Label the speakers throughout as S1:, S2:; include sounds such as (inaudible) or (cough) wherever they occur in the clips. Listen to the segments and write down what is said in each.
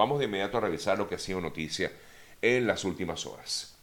S1: Vamos de inmediato a revisar lo que ha sido noticia en las últimas horas.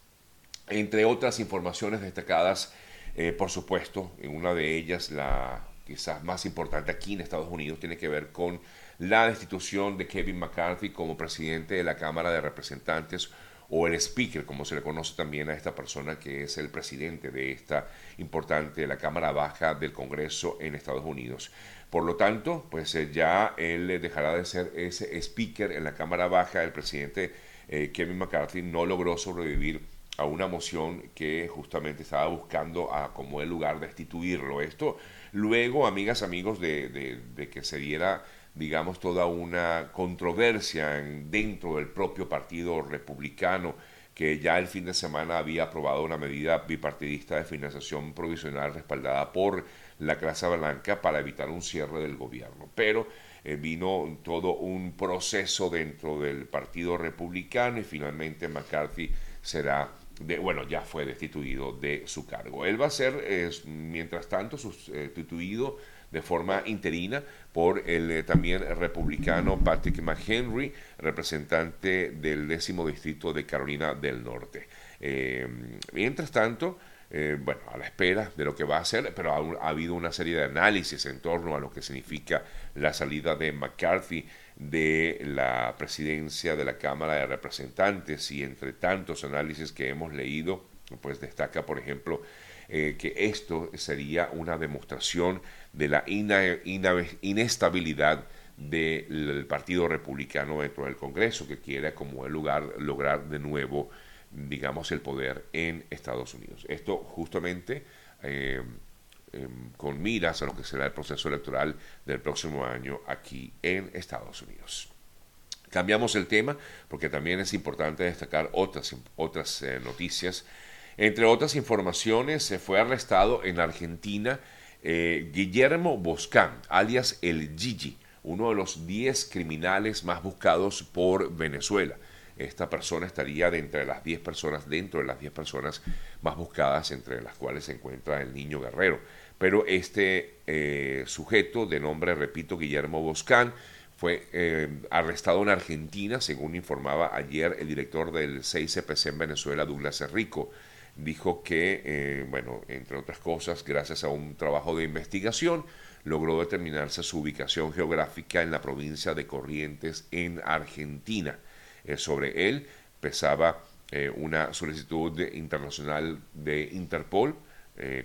S1: Entre otras informaciones destacadas, eh, por supuesto, en una de ellas, la quizás más importante aquí en Estados Unidos, tiene que ver con la destitución de Kevin McCarthy como presidente de la Cámara de Representantes o el speaker, como se le conoce también a esta persona que es el presidente de esta importante, la Cámara Baja del Congreso en Estados Unidos. Por lo tanto, pues eh, ya él dejará de ser ese speaker en la Cámara Baja. El presidente eh, Kevin McCarthy no logró sobrevivir a una moción que justamente estaba buscando a como el lugar destituirlo. Esto luego, amigas, amigos, de, que se diera, digamos, toda una controversia dentro del propio Partido Republicano que ya el fin de semana había aprobado una medida bipartidista de financiación provisional respaldada por la Casa Blanca para evitar un cierre del gobierno. Pero eh, vino todo un proceso dentro del Partido Republicano y finalmente McCarthy será de, bueno, ya fue destituido de su cargo. Él va a ser, mientras tanto, sustituido de forma interina por el eh, también republicano Patrick McHenry, representante del décimo distrito de Carolina del Norte. Eh, mientras tanto, eh, bueno, a la espera de lo que va a hacer, pero ha, habido una serie de análisis en torno a lo que significa la salida de McCarthy de la presidencia de la Cámara de Representantes y entre tantos análisis que hemos leído, pues destaca, por ejemplo, que esto sería una demostración de la inestabilidad del Partido Republicano dentro del Congreso, que quiere como el lugar lograr de nuevo, digamos, el poder en Estados Unidos. Esto justamente eh, em, con miras a lo que será el proceso electoral del próximo año aquí en Estados Unidos. Cambiamos el tema porque también es importante destacar otras, otras eh, noticias. Entre otras informaciones, se fue arrestado en Argentina eh, Guillermo Boscán, alias el Gigi, uno de los 10 criminales más buscados por Venezuela. Esta persona estaría de las 10 personas, dentro de las 10 personas más buscadas, entre las cuales se encuentra el niño guerrero. Pero este eh, sujeto, de nombre, repito, Guillermo Boscán, fue eh, arrestado en Argentina, según informaba ayer el director del 6CPC en Venezuela, Douglas Rico dijo que, eh, bueno, entre otras cosas, gracias a un trabajo de investigación, logró determinarse su ubicación geográfica en la provincia de Corrientes, en Argentina. Eh, sobre él pesaba eh, una solicitud internacional de Interpol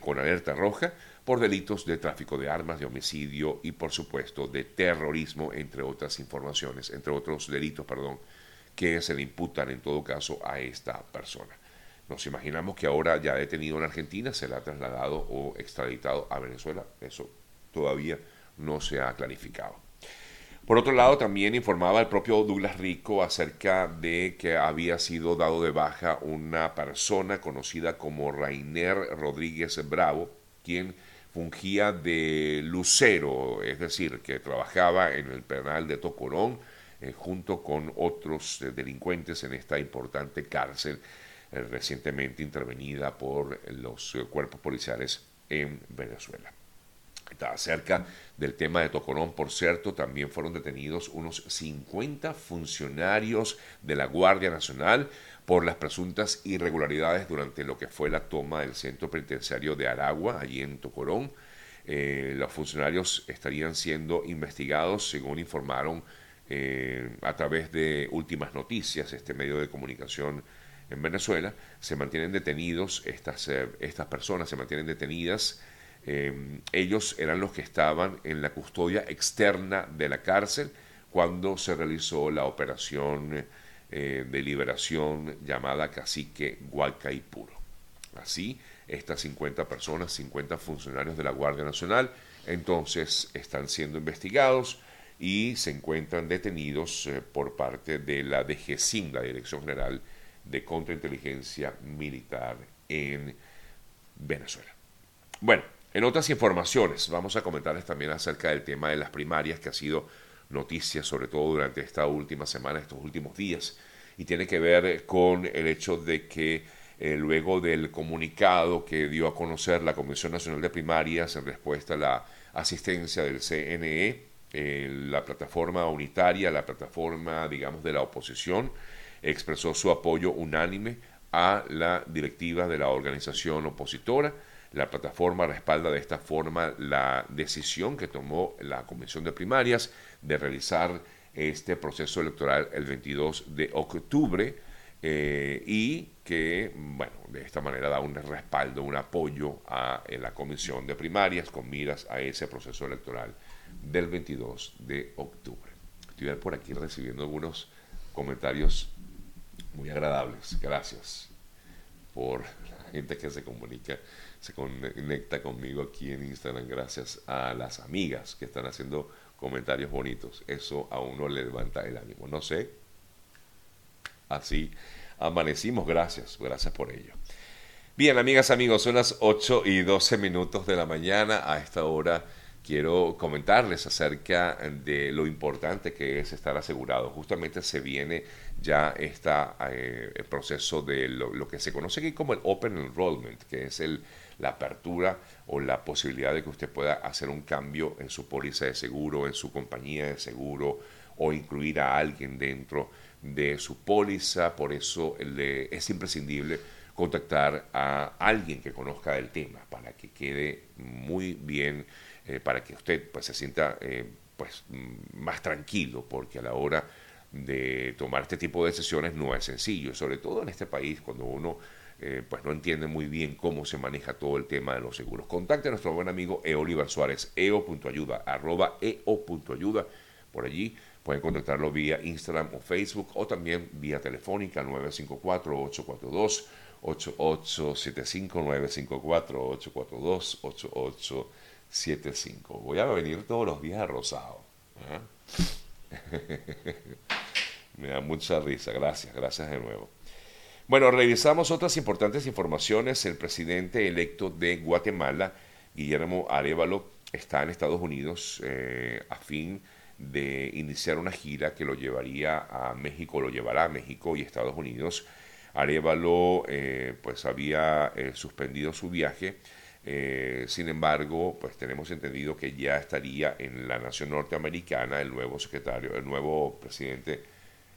S1: con alerta roja por delitos de tráfico de armas, de homicidio y, por supuesto, de terrorismo, entre otras informaciones, entre otros delitos, perdón, que se le imputan en todo caso a esta persona. Nos imaginamos que ahora ya detenido en Argentina se le ha trasladado o extraditado a Venezuela. Eso todavía no se ha clarificado. Por otro lado, también informaba el propio Douglas Rico acerca de que había sido dado de baja una persona conocida como Rainer Rodríguez Bravo, quien fungía de lucero, es decir, que trabajaba en el penal de Tocorón eh, junto con otros eh, delincuentes en esta importante cárcel recientemente intervenida por los eh, cuerpos policiales en Venezuela. Acerca del tema de Tocorón, por cierto, también fueron detenidos unos 50 funcionarios de la Guardia Nacional por las presuntas irregularidades durante lo que fue la toma del centro penitenciario de Aragua, allí en Tocorón. Eh, los funcionarios estarían siendo investigados, según informaron a través de últimas noticias, este medio de comunicación en Venezuela, se mantienen detenidos, estas, eh, estas personas se mantienen detenidas, eh, ellos eran los que estaban en la custodia externa de la cárcel cuando se realizó la operación eh, de liberación llamada Cacique Guaycaipuro. Así, estas 50 personas, 50 funcionarios de la Guardia Nacional, entonces están siendo investigados y se encuentran detenidos por parte de la DGCIM, la Dirección General de contrainteligencia militar en Venezuela. Bueno, en otras informaciones vamos a comentarles también acerca del tema de las primarias que ha sido noticia sobre todo durante esta última semana, estos últimos días, y tiene que ver con el hecho de que eh, luego del comunicado que dio a conocer la Comisión Nacional de Primarias en respuesta a la asistencia del CNE eh, la plataforma unitaria, la plataforma, digamos, de la oposición, expresó su apoyo unánime a la directiva de la organización opositora. La plataforma respalda de esta forma la decisión que tomó la Comisión de Primarias de realizar este proceso electoral el 22 de octubre eh, y que, bueno, de esta manera da un respaldo, un apoyo a la Comisión de Primarias con miras a ese proceso electoral del 22 de octubre. Estoy por aquí recibiendo algunos comentarios muy agradables. Gracias por la gente que se comunica, se conecta conmigo aquí en Instagram. Gracias a las amigas que están haciendo comentarios bonitos. Eso a uno le levanta el ánimo. No sé. Así amanecimos. Gracias. Gracias por ello. Bien, amigas, amigos, son las 8 y 12 minutos de la mañana. A esta hora quiero comentarles acerca de lo importante que es estar asegurado. Justamente se viene ya está eh, el proceso de lo, que se conoce aquí como el Open Enrollment, que es el, la apertura o la posibilidad de que usted pueda hacer un cambio en su póliza de seguro, en su compañía de seguro o incluir a alguien dentro de su póliza. Por eso es imprescindible contactar a alguien que conozca del tema para que quede muy bien, eh, para que usted pues, se sienta eh, pues, más tranquilo, porque a la hora de tomar este tipo de decisiones no es sencillo, sobre todo en este país cuando uno eh, pues no entiende muy bien cómo se maneja todo el tema de los seguros. Contacte a nuestro buen amigo Eoliver Suárez, eo.ayuda, arroba eo.ayuda, por allí pueden contactarlo vía Instagram o Facebook o también vía telefónica 954-842. 8875-954-842-8875. Voy a venir todos los días a Rosado. ¿eh? (laughs) Me da mucha risa. Gracias, gracias de nuevo. Bueno, revisamos otras importantes informaciones. El presidente electo de Guatemala, Guillermo Arevalo, está en Estados Unidos eh, a fin de iniciar una gira que lo llevaría a México, lo llevará a México y Estados Unidos. Arevalo eh, pues había suspendido su viaje eh, sin embargo, pues tenemos entendido que ya estaría en la nación norteamericana el nuevo secretario, el nuevo presidente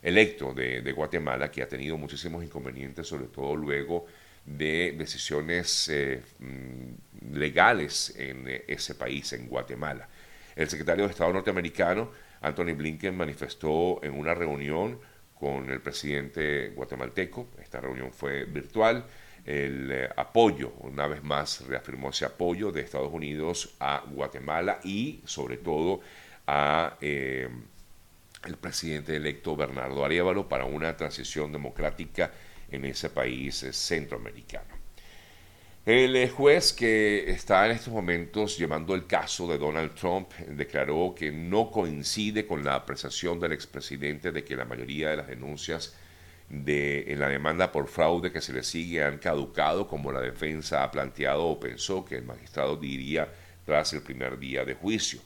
S1: electo de, Guatemala, que ha tenido muchísimos inconvenientes, sobre todo luego de decisiones eh, mm, legales en ese país, en Guatemala. El secretario de Estado norteamericano, Anthony Blinken, manifestó en una reunión con el presidente guatemalteco, esta reunión fue virtual, el eh, apoyo, una vez más reafirmó ese apoyo de Estados Unidos a Guatemala y sobre todo a eh, el presidente electo Bernardo Arevalo para una transición democrática en ese país eh, centroamericano. El juez que está en estos momentos llevando el caso de Donald Trump declaró que no coincide con la apreciación del expresidente de que la mayoría de las denuncias de, en la demanda por fraude que se le sigue han caducado, como la defensa ha planteado o pensó que el magistrado diría tras el primer día de juicio.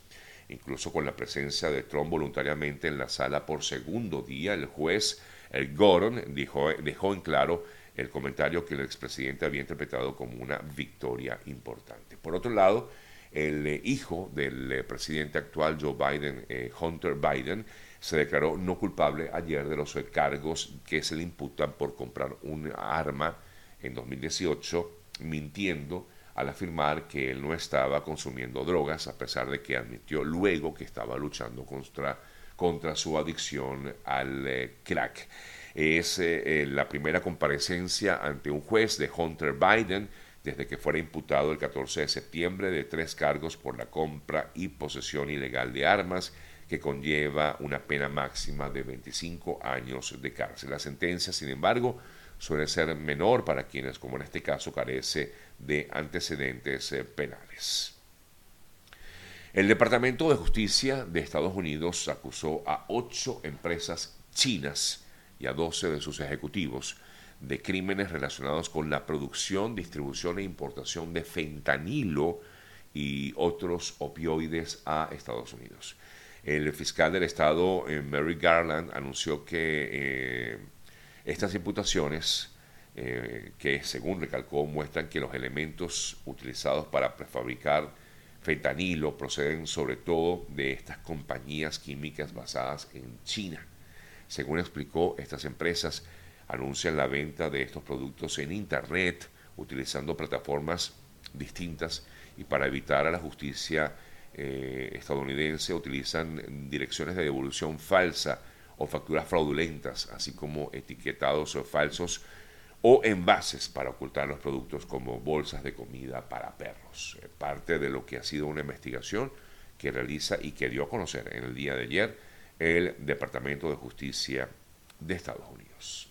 S1: Incluso con la presencia de Trump voluntariamente en la sala por segundo día, el juez, el Gordon, dijo, dejó en claro el comentario que el expresidente había interpretado como una victoria importante. Por otro lado, el eh, hijo del eh, presidente actual, Joe Biden, eh, Hunter Biden, se declaró no culpable ayer de los cargos que se le imputan por comprar un arma en 2018, mintiendo al afirmar que él no estaba consumiendo drogas, a pesar de que admitió luego que estaba luchando contra, contra su adicción al eh, crack. Es eh, eh, la primera comparecencia ante un juez de Hunter Biden desde que fuera imputado el 14 de septiembre de tres cargos por la compra y posesión ilegal de armas que conlleva una pena máxima de 25 años de cárcel. La sentencia, sin embargo, suele ser menor para quienes, como en este caso, carece de antecedentes eh, penales. El Departamento de Justicia de Estados Unidos acusó a ocho empresas chinas y a 12 de sus ejecutivos de crímenes relacionados con la producción, distribución e importación de fentanilo y otros opioides a Estados Unidos. El fiscal del estado, eh, Mary Garland, anunció que eh, estas imputaciones, eh, que según recalcó muestran que los elementos utilizados para prefabricar fentanilo proceden sobre todo de estas compañías químicas basadas en China. Según explicó, estas empresas anuncian la venta de estos productos en Internet utilizando plataformas distintas y para evitar a la justicia eh, estadounidense utilizan direcciones de devolución falsa o facturas fraudulentas, así como etiquetados falsos o envases para ocultar los productos como bolsas de comida para perros. Eh, parte de lo que ha sido una investigación que realiza y que dio a conocer en el día de ayer el Departamento de Justicia de Estados Unidos.